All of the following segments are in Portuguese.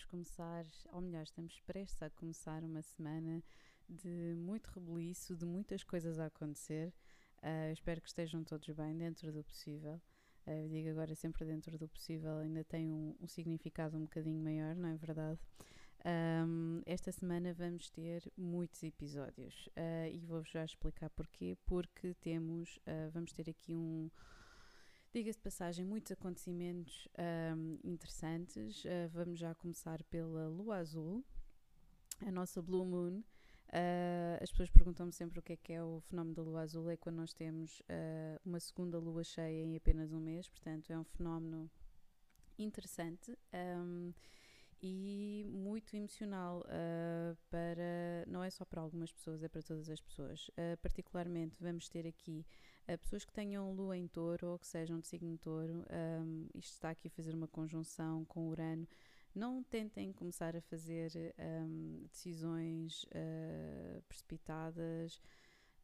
Vamos começar, ou melhor, estamos prestes a começar uma semana de muito rebuliço, de muitas coisas a acontecer. Uh, espero que estejam todos bem, dentro do possível. Uh, digo agora sempre dentro do possível, ainda tem um, um significado um bocadinho maior, não é verdade? Um, esta semana vamos ter muitos episódios uh, e vou-vos já explicar porquê. Porque temos, uh, vamos ter aqui um, diga-se de passagem, muitos acontecimentos um, interessantes. Uh, vamos já começar pela Lua Azul, a nossa Blue Moon. as pessoas perguntam-me sempre o que é que é o fenómeno da Lua Azul. É quando nós temos uma segunda Lua cheia em apenas um mês, portanto, é um fenómeno interessante. Um, e muito emocional uh, para não é só para algumas pessoas, é para todas as pessoas. Uh, particularmente vamos ter aqui uh, pessoas que tenham lua em touro ou que sejam de signo touro. Um, isto está aqui a fazer uma conjunção com Urano. Não tentem começar a fazer um, decisões precipitadas.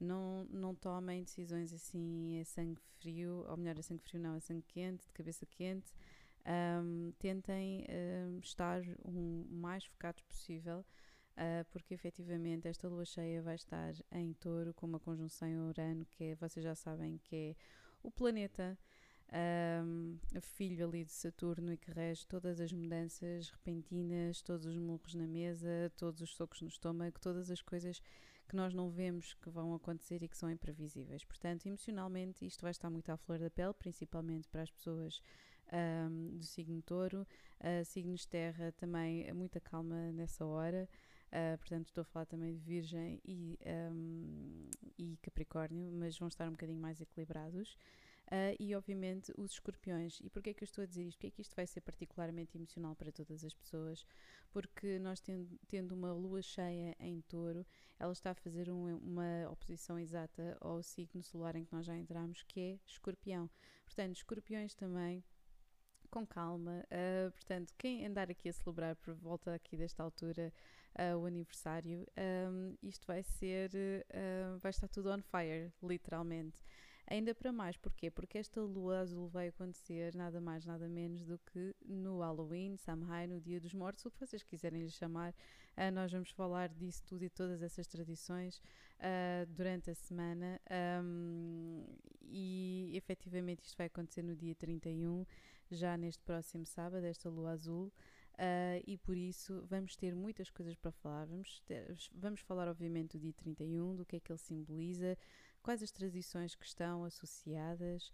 Não, não tomem decisões assim a sangue frio, ou melhor, a sangue frio não, a sangue quente, de cabeça quente um, tentem um, estar o mais focados possível, uh, porque efetivamente esta lua cheia vai estar em touro com uma conjunção em Urano, que é, vocês já sabem que é o planeta. Um, filho ali de Saturno e que rege todas as mudanças repentinas, todos os murros na mesa, todos os socos no estômago, todas as coisas que nós não vemos que vão acontecer e que são imprevisíveis. Portanto, emocionalmente, isto vai estar muito à flor da pele, principalmente para as pessoas um, do signo touro. Uh, signos terra também, muita calma nessa hora. Uh, portanto, estou a falar também de Virgem e, um, e Capricórnio, mas vão estar um bocadinho mais equilibrados. Uh, e obviamente os escorpiões. E porquê é que eu estou a dizer isto? Porquê é que isto vai ser particularmente emocional para todas as pessoas? Porque nós tendo, tendo uma lua cheia em touro, ela está a fazer um, uma oposição exata ao signo solar em que nós já entramos, que é escorpião. Portanto, escorpiões também com calma. Uh, portanto, quem andar aqui a celebrar por volta aqui desta altura uh, o aniversário, um, isto vai ser, uh, vai estar tudo on fire, literalmente. Ainda para mais, porquê? Porque esta lua azul vai acontecer nada mais, nada menos do que no Halloween, Samhain, no Dia dos Mortos, o que vocês quiserem lhe chamar. Uh, nós vamos falar disso tudo e todas essas tradições uh, durante a semana. Um, e efetivamente isto vai acontecer no dia 31 já neste próximo sábado, esta lua azul. Uh, e por isso vamos ter muitas coisas para falar. Vamos, ter, vamos falar, obviamente, do dia 31, do que é que ele simboliza, quais as tradições que estão associadas,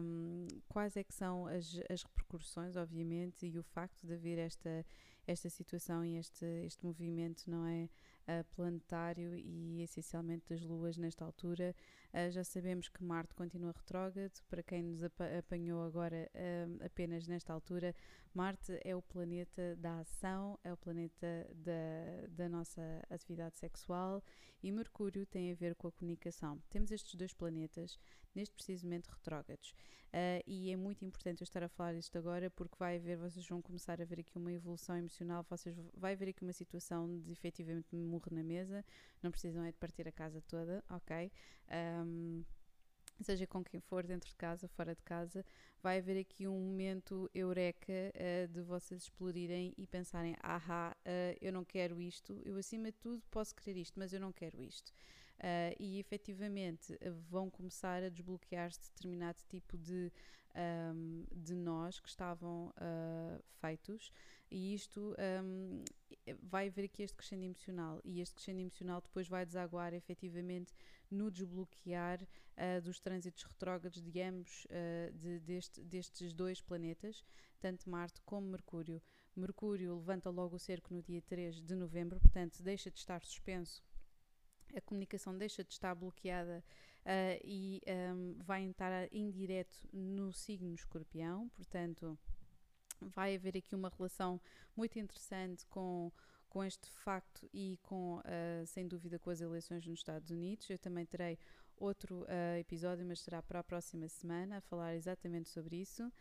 um, quais é que são as, as repercussões, obviamente, e o facto de haver esta, esta situação e este, este movimento, não é? Uh, planetário e essencialmente das luas nesta altura Uh, já sabemos que Marte continua retrógrado. Para quem nos apanhou agora uh, apenas nesta altura, Marte é o planeta da ação, é o planeta da, da nossa atividade sexual e Mercúrio tem a ver com a comunicação. Temos estes dois planetas neste precisamente retrógrados. Uh, e é muito importante eu estar a falar isto agora porque vai haver, vocês vão começar a ver aqui uma evolução emocional, vocês vai haver aqui uma situação de efetivamente morrer na mesa, não precisam é de partir a casa toda, ok? Um, seja com quem for, dentro de casa, fora de casa, vai haver aqui um momento eureka uh, de vocês explodirem e pensarem: ahá, uh, eu não quero isto, eu acima de tudo posso querer isto, mas eu não quero isto. Uh, e efetivamente vão começar a desbloquear-se determinado tipo de, um, de nós que estavam feitos. E isto um, vai haver aqui este crescendo emocional. E este crescendo emocional depois vai desaguar efetivamente no desbloquear uh, dos trânsitos retrógrados de ambos, uh, de, deste, destes dois planetas, tanto Marte como Mercúrio. Mercúrio levanta logo o cerco no dia 3 de novembro, portanto deixa de estar suspenso, a comunicação deixa de estar bloqueada uh, e um, vai entrar em direto no signo escorpião, portanto vai haver aqui uma relação muito interessante com com este facto e com, uh, sem dúvida, com as eleições nos Estados Unidos. Eu também terei outro uh, episódio, mas será para a próxima semana, a falar exatamente sobre isso.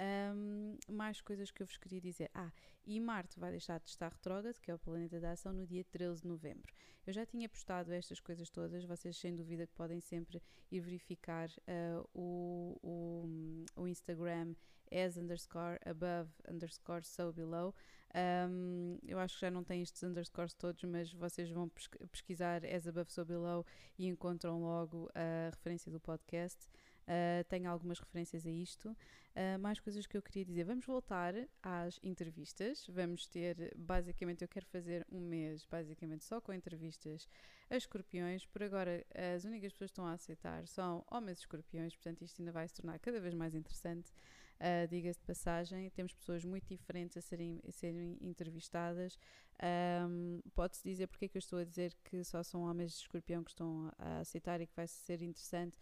Um, mais coisas que eu vos queria dizer. Ah, e Marte vai deixar de estar retrógrado, que é o planeta da ação, no dia 13 de novembro. Eu já tinha postado estas coisas todas, vocês sem dúvida que podem sempre ir verificar uh, o, o, o Instagram as underscore above underscore so below. Um, eu acho que já não tem estes underscores todos, mas vocês vão pesquisar as above so below e encontram logo a referência do podcast. Uh, tenho algumas referências a isto. Uh, mais coisas que eu queria dizer. Vamos voltar às entrevistas. Vamos ter, basicamente, eu quero fazer um mês, basicamente, só com entrevistas a escorpiões. Por agora, as únicas pessoas que estão a aceitar são homens escorpiões, portanto, isto ainda vai se tornar cada vez mais interessante. Uh, Diga-se de passagem, temos pessoas muito diferentes a serem, a serem entrevistadas. Um, Pode-se dizer porque é que eu estou a dizer que só são homens de escorpião que estão a aceitar e que vai ser interessante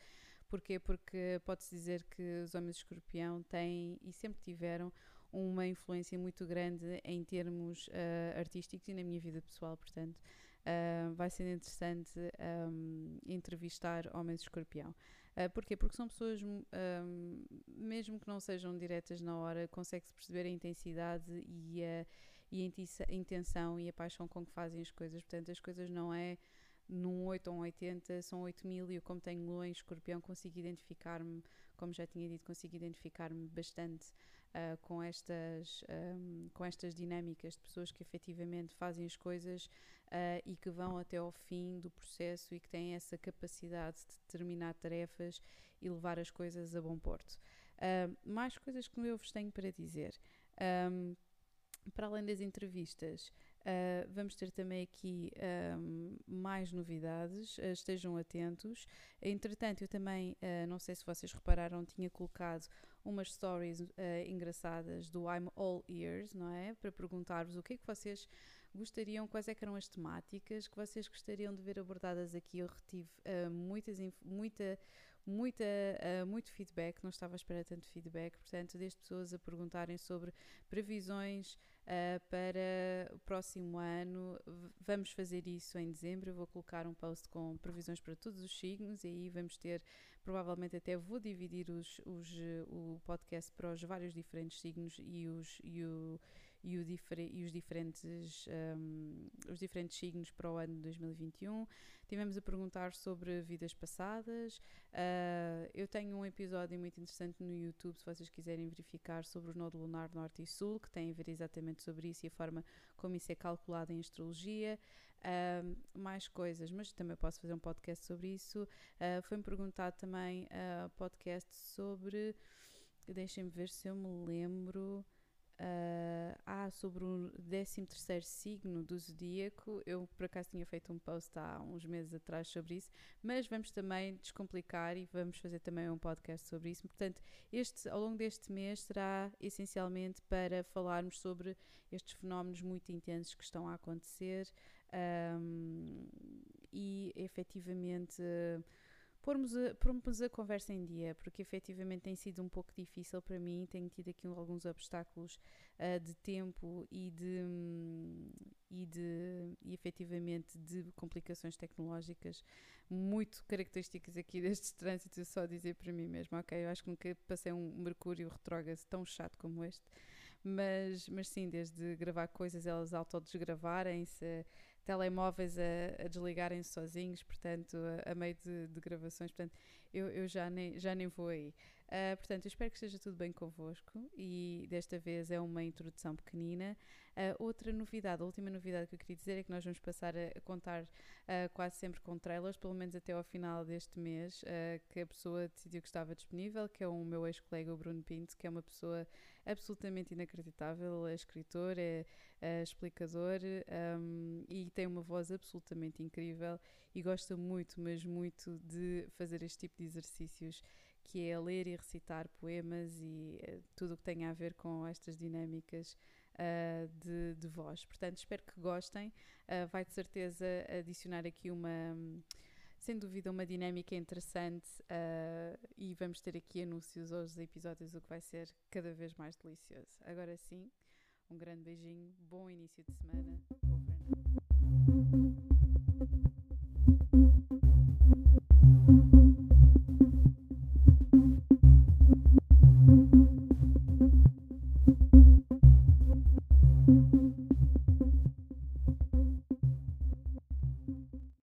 Porquê? Porque pode-se dizer que os homens escorpião têm e sempre tiveram uma influência muito grande em termos uh, artísticos e na minha vida pessoal, portanto, uh, vai ser interessante um, entrevistar homens escorpião. Uh, porquê? Porque são pessoas, um, mesmo que não sejam diretas na hora, consegue-se perceber a intensidade e a, e a intenção e a paixão com que fazem as coisas. Portanto, as coisas não é num 8 ou um 80 são 8 mil e eu como tenho lua em escorpião consigo identificar-me, como já tinha dito, consigo identificar-me bastante uh, com, estas, um, com estas dinâmicas de pessoas que efetivamente fazem as coisas uh, e que vão até ao fim do processo e que têm essa capacidade de terminar tarefas e levar as coisas a bom porto. Uh, mais coisas que eu vos tenho para dizer. Um, para além das entrevistas, Uh, vamos ter também aqui um, mais novidades, uh, estejam atentos. Entretanto, eu também, uh, não sei se vocês repararam, tinha colocado umas stories engraçadas do I'm All Ears, não é? Para perguntar-vos o que é que vocês gostariam, quais é eram as temáticas que vocês gostariam de ver abordadas aqui. Eu retive muitas, muita, muita, uh, muito feedback, não estava a esperar tanto feedback, portanto, desde pessoas a perguntarem sobre previsões uh, para o próximo ano. Vamos fazer isso em dezembro. Eu vou colocar um post com previsões para todos os signos e aí vamos ter, provavelmente até vou dividir os, os, o podcast para os vários diferentes signos e os. E o, e, e os, diferentes, um, os diferentes signos para o ano de 2021. Tivemos a perguntar sobre vidas passadas. Uh, eu tenho um episódio muito interessante no YouTube, se vocês quiserem verificar, sobre o nodo lunar norte e sul, que tem a ver exatamente sobre isso e a forma como isso é calculado em astrologia. Uh, mais coisas, mas também posso fazer um podcast sobre isso. Uh, Foi-me perguntado também uh, podcast sobre. Deixem-me ver se eu me lembro. Uh, ah, sobre o 13 signo do zodíaco, eu por acaso tinha feito um post há uns meses atrás sobre isso, mas vamos também descomplicar e vamos fazer também um podcast sobre isso. Portanto, este, ao longo deste mês será essencialmente para falarmos sobre estes fenómenos muito intensos que estão a acontecer um, e efetivamente. Uh, pormos a, pormos a conversa em dia, porque efetivamente tem sido um pouco difícil para mim, tenho tido aqui alguns obstáculos uh, de tempo e de, e de e efetivamente de complicações tecnológicas muito características aqui destes trânsitos, só dizer para mim mesmo, ok, eu acho que nunca passei um Mercúrio retrógrado tão chato como este, mas, mas sim, desde gravar coisas, elas autodesgravarem-se, telemóveis a, a desligarem-se sozinhos, portanto, a, a meio de, de, gravações, portanto, eu, eu já, nem, já nem vou aí. Uh, portanto, eu espero que esteja tudo bem convosco e desta vez é uma introdução pequenina. Uh, outra novidade, a última novidade que eu queria dizer é que nós vamos passar a, contar uh, quase sempre com trailers, pelo menos até ao final deste mês, que a pessoa decidiu que estava disponível, que é o meu ex-colega, o Bruno Pinto, que é uma pessoa absolutamente inacreditável, é escritor, é, é explicador um, e tem uma voz absolutamente incrível e gosta muito, mas muito de fazer este tipo de exercícios que é ler e recitar poemas e uh, tudo o que tem a ver com estas dinâmicas uh, de, de, voz. Portanto, espero que gostem. Uh, vai de certeza adicionar aqui uma. Sem dúvida, uma dinâmica interessante e vamos ter aqui anúncios aos episódios, o que vai ser cada vez mais delicioso. Agora sim, um grande beijinho, bom início de semana. Over